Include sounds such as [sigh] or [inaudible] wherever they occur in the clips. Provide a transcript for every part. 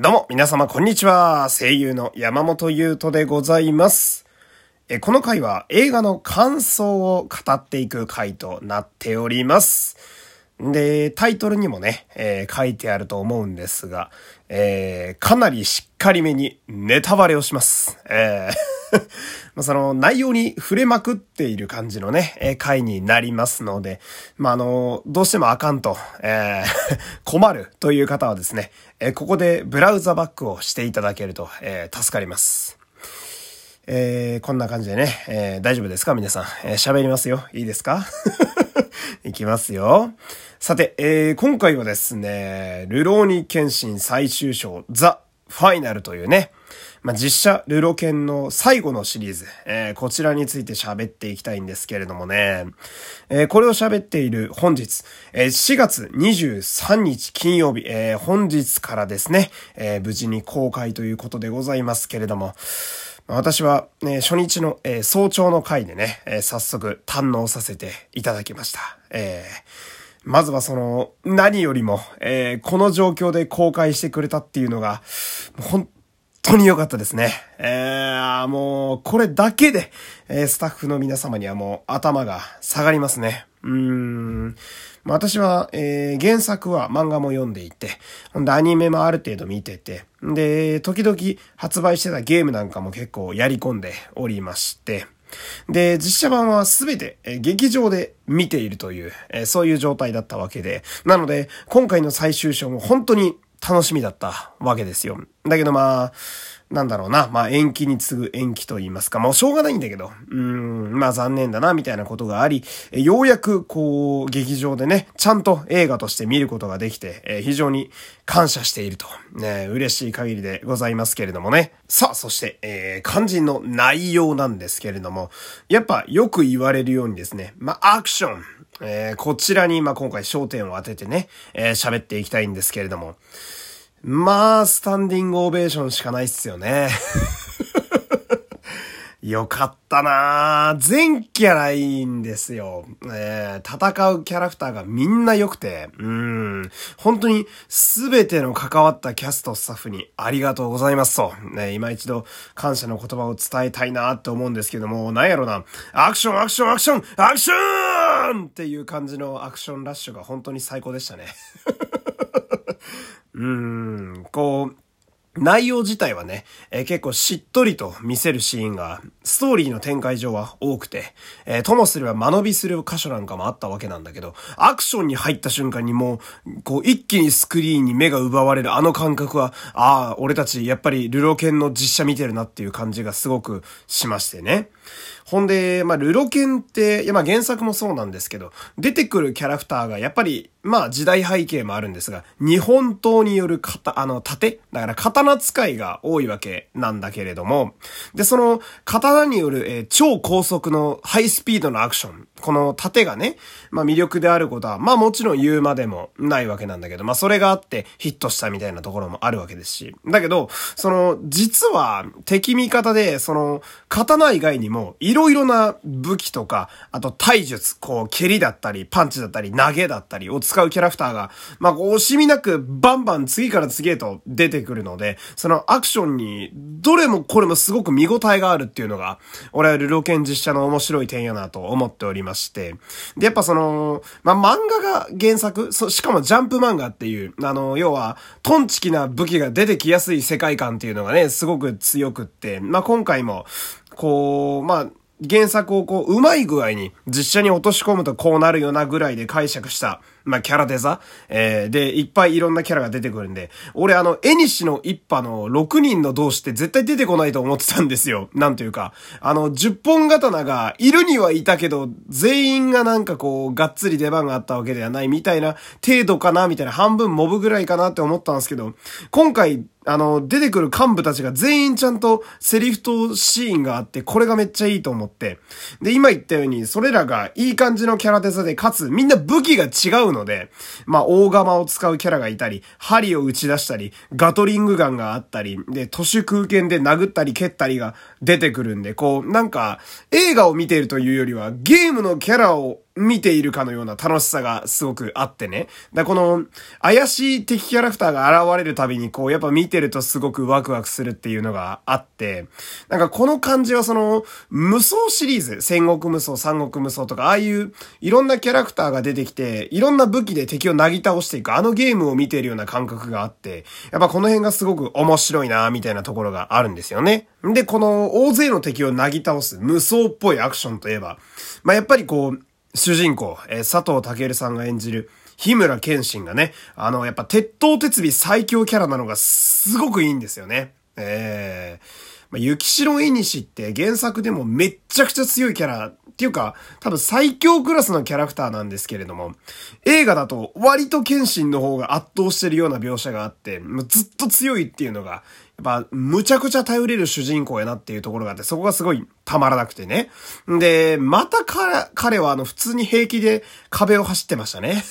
どうも、皆様、こんにちは。声優の山本優斗でございます。えこの回は映画の感想を語っていく回となっております。で、タイトルにもね、えー、書いてあると思うんですが、えー、かなりしっかりめにネタバレをします。えー [laughs] まその内容に触れまくっている感じのね、え回になりますので、まあ、の、どうしてもあかんと、え、[laughs] 困るという方はですね、えここでブラウザバックをしていただけると、え、助かります。え、こんな感じでね、え、大丈夫ですか？皆さん。え、喋りますよ。いいですか？いきますよ。さて、えー、今回はですね、ルローニケンシン最終章、ザ・ファイナルというね、まあ、実写ルロケンの最後のシリーズ、えー、こちらについて喋っていきたいんですけれどもね、えー、これを喋っている本日、えー、4月23日金曜日、えー、本日からですね、えー、無事に公開ということでございますけれども、私は、ね、初日の、えー、早朝の回でね、えー、早速堪能させていただきました。えーまずはその、何よりも、えー、この状況で公開してくれたっていうのが、本当に良かったですね。えー、もう、これだけで、えー、スタッフの皆様にはもう頭が下がりますね。うーん。私は、えー、原作は漫画も読んでいて、ほんでアニメもある程度見てて、で、時々発売してたゲームなんかも結構やり込んでおりまして、で、実写版はすべて、劇場で見ているという、えそういう状態だったわけで、なので、今回の最終章も本当に楽しみだったわけですよ。だけどまあ、なんだろうな。まあ延期に次ぐ延期と言いますか。もうしょうがないんだけど。うん、まあ残念だな、みたいなことがあり、えようやくこう、劇場でね、ちゃんと映画として見ることができて、え非常に感謝していると。ね、嬉しい限りでございますけれどもね。さあ、そして、えー、肝心の内容なんですけれども、やっぱよく言われるようにですね、まあアクション。えー、こちらに、まあ、今回焦点を当ててね、えー、喋っていきたいんですけれども。まあ、スタンディングオベーションしかないっすよね。[laughs] よかったな全キャラいいんですよ。えー、戦うキャラクターがみんな良くて、うん。本当にすべての関わったキャストスタッフにありがとうございますと、ね、今一度感謝の言葉を伝えたいなって思うんですけども、なんやろな、アクションアクションアクションアクションっていう感じのアクションラッシュが本当に最高でしたね。うん、こう、内容自体はね、えー、結構しっとりと見せるシーンが、ストーリーの展開上は多くて、えー、ともすれば間延びする箇所なんかもあったわけなんだけど、アクションに入った瞬間にもう、こう一気にスクリーンに目が奪われるあの感覚は、ああ、俺たちやっぱりルロケンの実写見てるなっていう感じがすごくしましてね。ほんで、まあ、ルロケンって、いや、まあ、原作もそうなんですけど、出てくるキャラクターがやっぱり、まあ、時代背景もあるんですが、日本刀による型、あの、盾？だから刀使いが多いわけなんだけれども、で、その、刀による、えー、超高速のハイスピードのアクション。この盾がね、まあ魅力であることは、まあもちろん言うまでもないわけなんだけど、まあそれがあってヒットしたみたいなところもあるわけですし。だけど、その、実は敵味方で、その、刀以外にも、いろいろな武器とか、あと体術、こう、蹴りだったり、パンチだったり、投げだったりを使うキャラクターが、まあ惜しみなくバンバン次から次へと出てくるので、そのアクションに、どれもこれもすごく見応えがあるっていうのが、俺はルロケン実写の面白い点やなと思っており。まして、で、やっぱその、まあ、漫画が原作、そ、しかもジャンプ漫画っていう、あの、要は、トンチキな武器が出てきやすい世界観っていうのがね、すごく強くって、まあ、今回も、こう、まあ、原作をこう、うまい具合に実写に落とし込むとこうなるよなぐらいで解釈した、まあ、キャラデザ？えー、で、いっぱいいろんなキャラが出てくるんで、俺あの、エニシの一派の6人の同士って絶対出てこないと思ってたんですよ。なんというか、あの、10本刀がいるにはいたけど、全員がなんかこう、がっつり出番があったわけではないみたいな程度かな、みたいな半分モブぐらいかなって思ったんですけど、今回、あの、出てくる幹部たちが全員ちゃんとセリフとシーンがあって、これがめっちゃいいと思って。で、今言ったように、それらがいい感じのキャラデザで、かつみんな武器が違うの。ので、まあ、大釜を使うキャラがいたり、針を打ち出したり、ガトリングガンがあったり、で、都市空間で殴ったり蹴ったりが出てくるんで、こう、なんか、映画を見ているというよりは、ゲームのキャラを見ているかのような楽しさがすごくあってね。だこの、怪しい敵キャラクターが現れるたびに、こう、やっぱ見てるとすごくワクワクするっていうのがあって、なんかこの感じはその、無双シリーズ、戦国無双、三国無双とか、ああいういろんなキャラクターが出てきて、いろんな武器で敵をなぎ倒していく、あのゲームを見ているような感覚があって、やっぱこの辺がすごく面白いなみたいなところがあるんですよね。で、この大勢の敵をなぎ倒す無双っぽいアクションといえば、まあ、やっぱりこう、主人公、えー、佐藤健さんが演じる、日村健信がね、あの、やっぱ鉄頭鉄尾最強キャラなのがすごくいいんですよね。えーまあ、雪城絵西って原作でもめっちゃくちゃ強いキャラっていうか、多分最強クラスのキャラクターなんですけれども、映画だと割と剣心の方が圧倒してるような描写があって、ずっと強いっていうのが、やっぱ、むちゃくちゃ頼れる主人公やなっていうところがあって、そこがすごいたまらなくてね。で、また彼、彼はあの、普通に平気で壁を走ってましたね。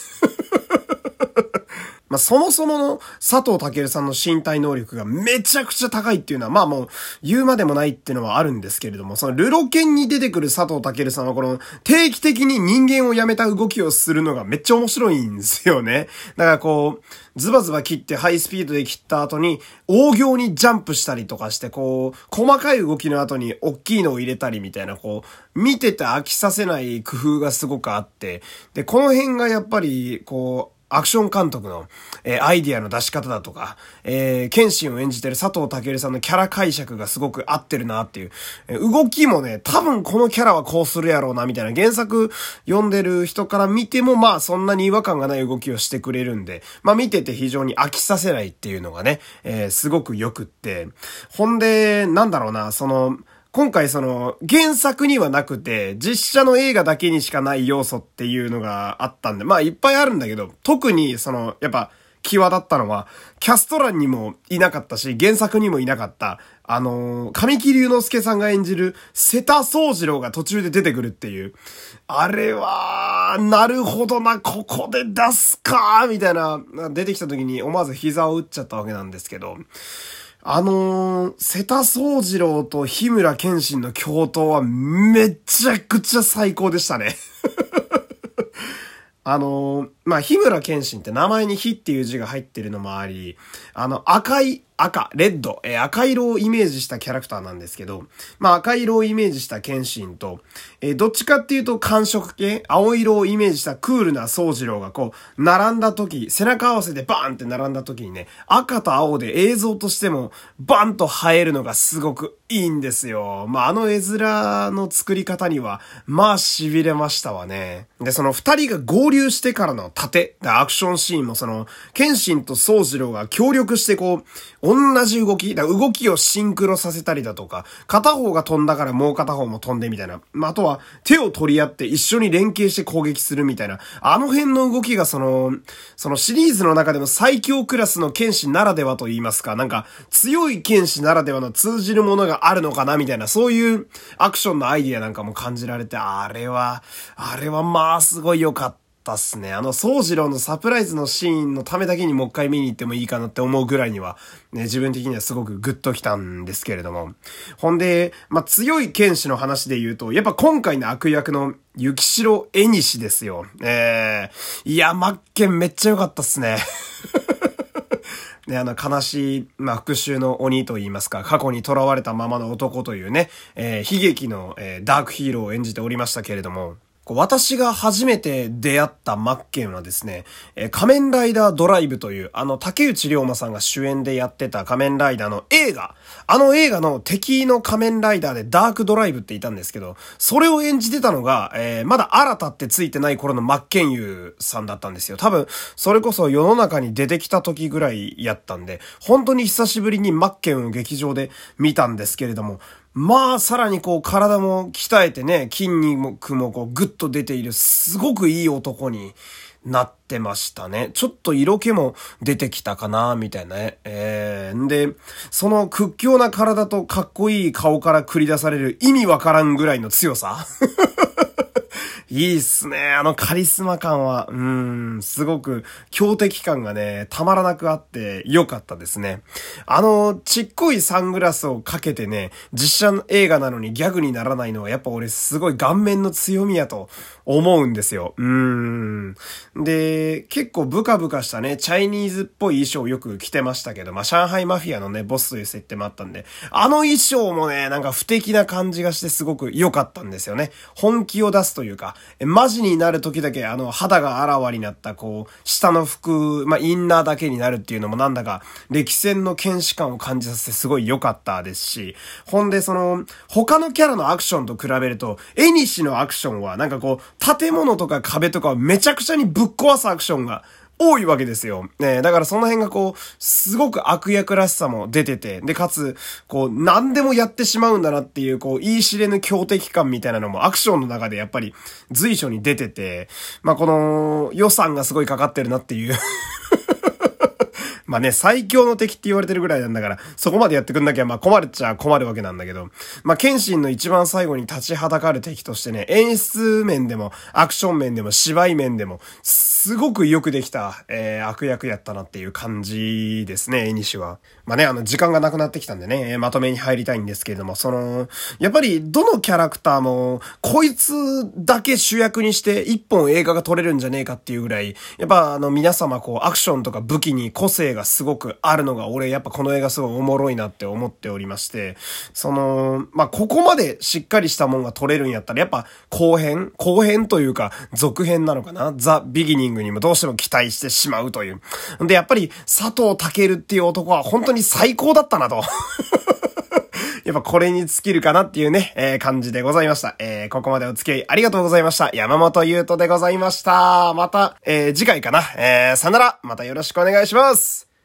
まあ、そもそもの佐藤健さんの身体能力がめちゃくちゃ高いっていうのは、まあもう言うまでもないっていうのはあるんですけれども、そのルロケンに出てくる佐藤健さんはこの定期的に人間を辞めた動きをするのがめっちゃ面白いんですよね。だからこう、ズバズバ切ってハイスピードで切った後に、大行にジャンプしたりとかして、こう、細かい動きの後に大きいのを入れたりみたいな、こう、見てて飽きさせない工夫がすごくあって、で、この辺がやっぱり、こう、アクション監督の、えー、アイディアの出し方だとか、えー、剣心を演じてる佐藤健さんのキャラ解釈がすごく合ってるなっていう、えー、動きもね、多分このキャラはこうするやろうな、みたいな原作読んでる人から見ても、まあそんなに違和感がない動きをしてくれるんで、まあ見てて非常に飽きさせないっていうのがね、えー、すごく良くって、ほんで、なんだろうな、その、今回その原作にはなくて実写の映画だけにしかない要素っていうのがあったんで、まあいっぱいあるんだけど、特にその、やっぱ、際立ったのは、キャスト欄にもいなかったし、原作にもいなかった、あの、神木隆之介さんが演じる瀬田宗次郎が途中で出てくるっていう。あれは、なるほどな、ここで出すかみたいな、出てきた時に思わず膝を打っちゃったわけなんですけど、あのー、瀬田宗次郎と日村健信の共闘はめちゃくちゃ最高でしたね。[laughs] あのー、まあ、日村健信って名前に火っていう字が入ってるのもあり、あの、赤い赤、レッド、えー、赤色をイメージしたキャラクターなんですけど、まあ赤色をイメージした剣心と、えー、どっちかっていうと感触系、青色をイメージしたクールな宗次郎がこう、並んだ時、背中合わせでバーンって並んだ時にね、赤と青で映像としてもバーンと映えるのがすごくいいんですよ。まああの絵面の作り方には、まあ痺れましたわね。で、その二人が合流してからの盾、アクションシーンもその、剣心と宗次郎が協力してこう、同じ動き、だ動きをシンクロさせたりだとか、片方が飛んだからもう片方も飛んでみたいな。まあ、あとは手を取り合って一緒に連携して攻撃するみたいな。あの辺の動きがその、そのシリーズの中でも最強クラスの剣士ならではと言いますか、なんか強い剣士ならではの通じるものがあるのかなみたいな、そういうアクションのアイディアなんかも感じられて、あれは、あれはまあすごい良かった。ったっすね。あの、宗次郎のサプライズのシーンのためだけにもう一回見に行ってもいいかなって思うぐらいには、ね、自分的にはすごくグッときたんですけれども。ほんで、まあ、強い剣士の話で言うと、やっぱ今回の悪役の雪城絵西ですよ。えー、いや、マッケンめっちゃ良かったっすね。[laughs] ね、あの、悲しい、まあ、復讐の鬼と言いますか、過去に囚われたままの男というね、えー、悲劇の、えー、ダークヒーローを演じておりましたけれども、私が初めて出会ったマッケンはですね、仮面ライダードライブという、あの、竹内涼真さんが主演でやってた仮面ライダーの映画、あの映画の敵の仮面ライダーでダークドライブっていたんですけど、それを演じてたのが、えー、まだ新田ってついてない頃のマッケンユーさんだったんですよ。多分、それこそ世の中に出てきた時ぐらいやったんで、本当に久しぶりにマッケンを劇場で見たんですけれども、まあ、さらにこう、体も鍛えてね、筋肉もこう、ぐっと出ている、すごくいい男になってましたね。ちょっと色気も出てきたかな、みたいなね。えー、んで、その屈強な体とかっこいい顔から繰り出される意味わからんぐらいの強さ [laughs] いいっすね。あのカリスマ感は、うーん、すごく強敵感がね、たまらなくあって良かったですね。あの、ちっこいサングラスをかけてね、実写映画なのにギャグにならないのはやっぱ俺すごい顔面の強みやと思うんですよ。うーん。で、結構ブカブカしたね、チャイニーズっぽい衣装をよく着てましたけど、まあ、上海マフィアのね、ボスという設定もあったんで、あの衣装もね、なんか不敵な感じがしてすごく良かったんですよね。本気を出すというか、マジになる時だけあの肌があらわになったこう、下の服、まあ、インナーだけになるっていうのもなんだか、歴戦の剣士感を感じさせてすごい良かったですし、ほんでその、他のキャラのアクションと比べると、エニシのアクションはなんかこう、建物とか壁とかめちゃくちゃにぶっ壊すアクションが多いわけですよ。ねだからその辺がこう、すごく悪役らしさも出てて、で、かつ、こう、何でもやってしまうんだなっていう、こう、言い知れぬ強敵感みたいなのもアクションの中でやっぱり随所に出てて、まあ、この予算がすごいかかってるなっていうまあね、最強の敵って言われてるぐらいなんだから、そこまでやってくんなきゃ、まあ困るっちゃ困るわけなんだけど、まあ、剣心の一番最後に立ちはだかる敵としてね、演出面でも、アクション面でも、芝居面でも、すごくよくできた、えー、悪役やったなっていう感じですね、絵にしは。まあね、あの、時間がなくなってきたんでね、まとめに入りたいんですけれども、その、やっぱり、どのキャラクターも、こいつだけ主役にして、一本映画が撮れるんじゃねえかっていうぐらい、やっぱ、あの、皆様、こう、アクションとか武器に個性がすごくあるのが、俺、やっぱこの映画すごいおもろいなって思っておりまして、その、まあ、ここまでしっかりしたもんが撮れるんやったら、やっぱ、後編後編というか、続編なのかな？ザ・ビギニンググにもどうしても期待してしまうという。で、やっぱり、佐藤健っていう男は本当に最高だったなと。[laughs] やっぱこれに尽きるかなっていうね、えー、感じでございました。えー、ここまでお付き合いありがとうございました。山本優斗でございました。また、えー、次回かな。えー、さよなら。またよろしくお願いします。